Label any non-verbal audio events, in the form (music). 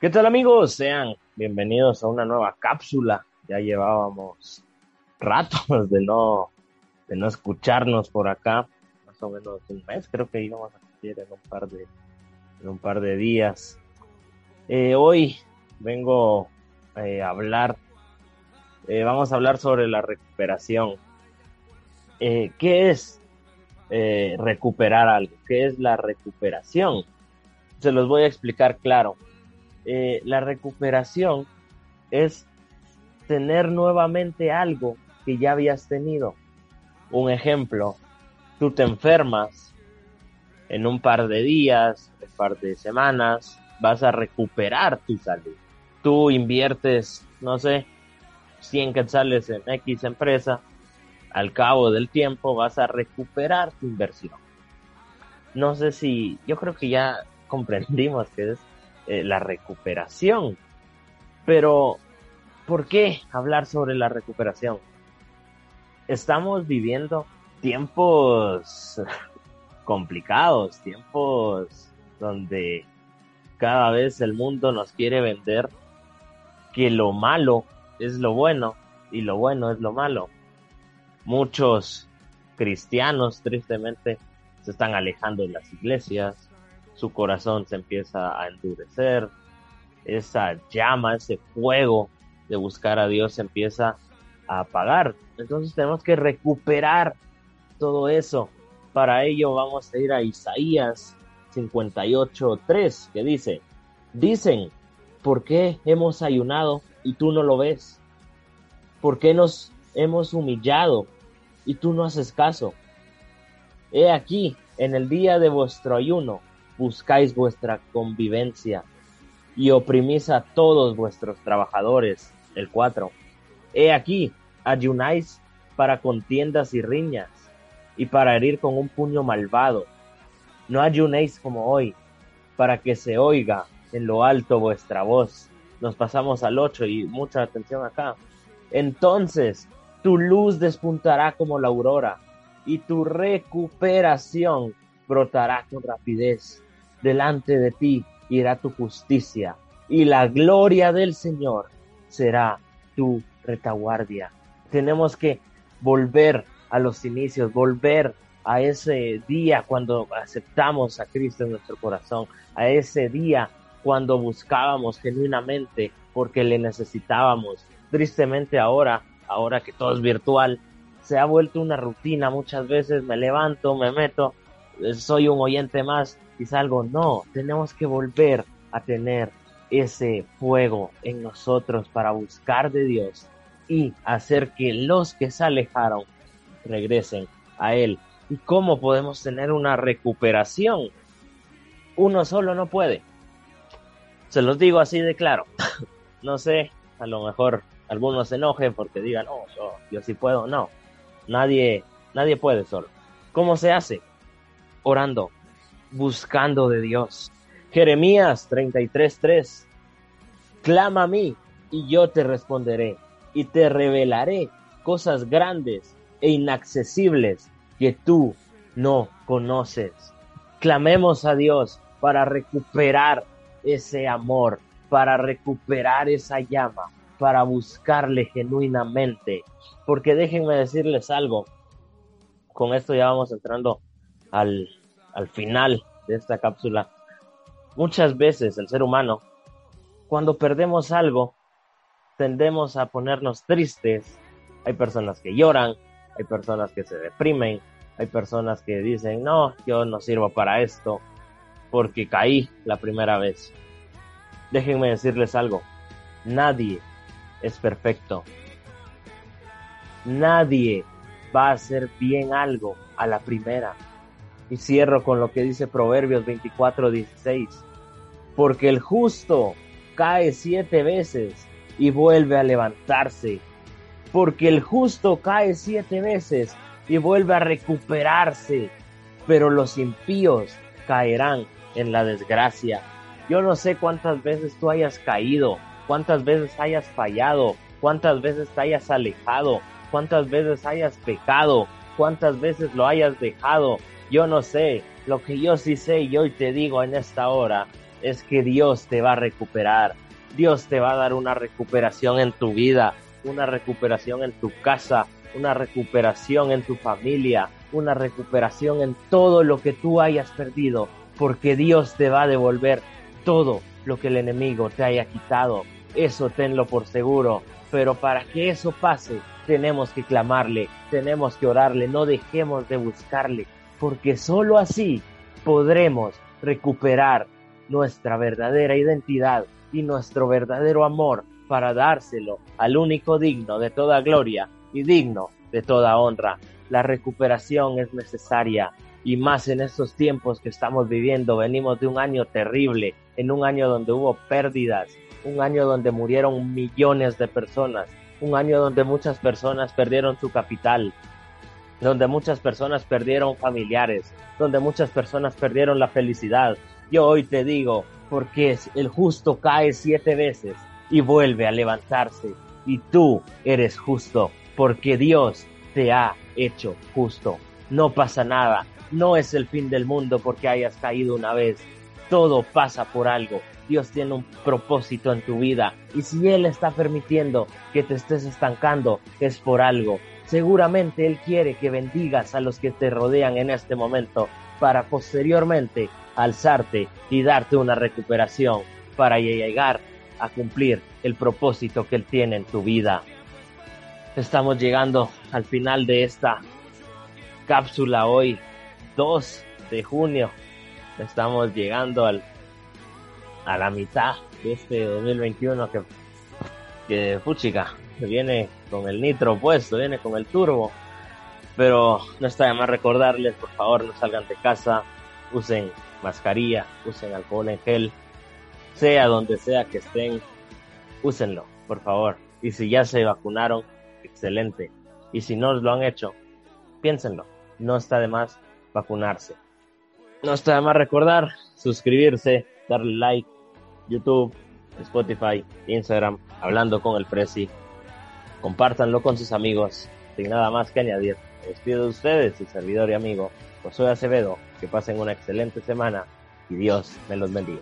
¿Qué tal amigos? Sean bienvenidos a una nueva cápsula. Ya llevábamos ratos de no, no escucharnos por acá, más o menos un mes, creo que íbamos a cumplir en un par de, en un par de días. Eh, hoy vengo eh, a hablar, eh, vamos a hablar sobre la recuperación. ¿Qué es recuperar algo? ¿Qué es la recuperación? Se los voy a explicar claro eh, la recuperación es tener nuevamente algo que ya habías tenido. Un ejemplo, tú te enfermas en un par de días, un par de semanas, vas a recuperar tu salud. Tú inviertes, no sé, 100 quetzales en X empresa, al cabo del tiempo vas a recuperar tu inversión. No sé si, yo creo que ya comprendimos que es eh, la recuperación. Pero, ¿por qué hablar sobre la recuperación? Estamos viviendo tiempos (laughs) complicados, tiempos donde cada vez el mundo nos quiere vender que lo malo es lo bueno y lo bueno es lo malo. Muchos cristianos tristemente se están alejando de las iglesias, su corazón se empieza a endurecer, esa llama, ese fuego de buscar a Dios se empieza a apagar. Entonces tenemos que recuperar todo eso. Para ello vamos a ir a Isaías 58.3 que dice, dicen, ¿por qué hemos ayunado y tú no lo ves? ¿Por qué nos hemos humillado y tú no haces caso? He aquí, en el día de vuestro ayuno, buscáis vuestra convivencia y oprimís a todos vuestros trabajadores. El 4. He aquí, ayunáis para contiendas y riñas y para herir con un puño malvado. No ayunéis como hoy, para que se oiga en lo alto vuestra voz. Nos pasamos al 8 y mucha atención acá. Entonces tu luz despuntará como la aurora y tu recuperación brotará con rapidez delante de ti irá tu justicia, y la gloria del Señor será tu retaguardia. Tenemos que volver a los inicios, volver a ese día cuando aceptamos a Cristo en nuestro corazón, a ese día cuando buscábamos genuinamente porque le necesitábamos. Tristemente ahora, ahora que todo es virtual, se ha vuelto una rutina. Muchas veces me levanto, me meto, soy un oyente más y salgo. No, tenemos que volver a tener ese fuego en nosotros para buscar de Dios y hacer que los que se alejaron regresen a Él. ¿Y cómo podemos tener una recuperación? Uno solo no puede. Se los digo así de claro. (laughs) no sé, a lo mejor algunos se enojen porque digan, no, yo, yo sí puedo. No, nadie, nadie puede solo. ¿Cómo se hace? Orando, buscando de Dios. Jeremías 33:3. Clama a mí y yo te responderé y te revelaré cosas grandes e inaccesibles que tú no conoces. Clamemos a Dios para recuperar ese amor, para recuperar esa llama, para buscarle genuinamente. Porque déjenme decirles algo, con esto ya vamos entrando al al final de esta cápsula, muchas veces el ser humano, cuando perdemos algo, tendemos a ponernos tristes. Hay personas que lloran, hay personas que se deprimen, hay personas que dicen, no, yo no sirvo para esto porque caí la primera vez. Déjenme decirles algo, nadie es perfecto. Nadie va a hacer bien algo a la primera. Y cierro con lo que dice Proverbios 24, 16. Porque el justo cae siete veces y vuelve a levantarse. Porque el justo cae siete veces y vuelve a recuperarse. Pero los impíos caerán en la desgracia. Yo no sé cuántas veces tú hayas caído, cuántas veces hayas fallado, cuántas veces te hayas alejado, cuántas veces hayas pecado, cuántas veces lo hayas dejado, yo no sé, lo que yo sí sé y hoy te digo en esta hora es que Dios te va a recuperar. Dios te va a dar una recuperación en tu vida, una recuperación en tu casa, una recuperación en tu familia, una recuperación en todo lo que tú hayas perdido, porque Dios te va a devolver todo lo que el enemigo te haya quitado. Eso tenlo por seguro. Pero para que eso pase, tenemos que clamarle, tenemos que orarle, no dejemos de buscarle, porque sólo así podremos recuperar nuestra verdadera identidad y nuestro verdadero amor para dárselo al único digno de toda gloria y digno de toda honra. La recuperación es necesaria y más en estos tiempos que estamos viviendo. Venimos de un año terrible, en un año donde hubo pérdidas, un año donde murieron millones de personas, un año donde muchas personas perdieron su capital, donde muchas personas perdieron familiares, donde muchas personas perdieron la felicidad. Yo hoy te digo, porque el justo cae siete veces y vuelve a levantarse, y tú eres justo, porque Dios te ha hecho justo. No pasa nada, no es el fin del mundo porque hayas caído una vez. Todo pasa por algo. Dios tiene un propósito en tu vida y si Él está permitiendo que te estés estancando es por algo. Seguramente Él quiere que bendigas a los que te rodean en este momento para posteriormente alzarte y darte una recuperación para llegar a cumplir el propósito que Él tiene en tu vida. Estamos llegando al final de esta cápsula hoy, 2 de junio. Estamos llegando al, a la mitad de este 2021 que, que puchica, viene con el nitro puesto, viene con el turbo. Pero no está de más recordarles, por favor, no salgan de casa, usen mascarilla, usen alcohol en gel, sea donde sea que estén, úsenlo, por favor. Y si ya se vacunaron, excelente. Y si no lo han hecho, piénsenlo. No está de más vacunarse. No está de más recordar, suscribirse, darle like, YouTube, Spotify, Instagram, hablando con el Prezi. Compártanlo con sus amigos. Sin nada más que añadir, me despido de ustedes, su servidor y amigo Josué Acevedo. Que pasen una excelente semana y Dios me los bendiga.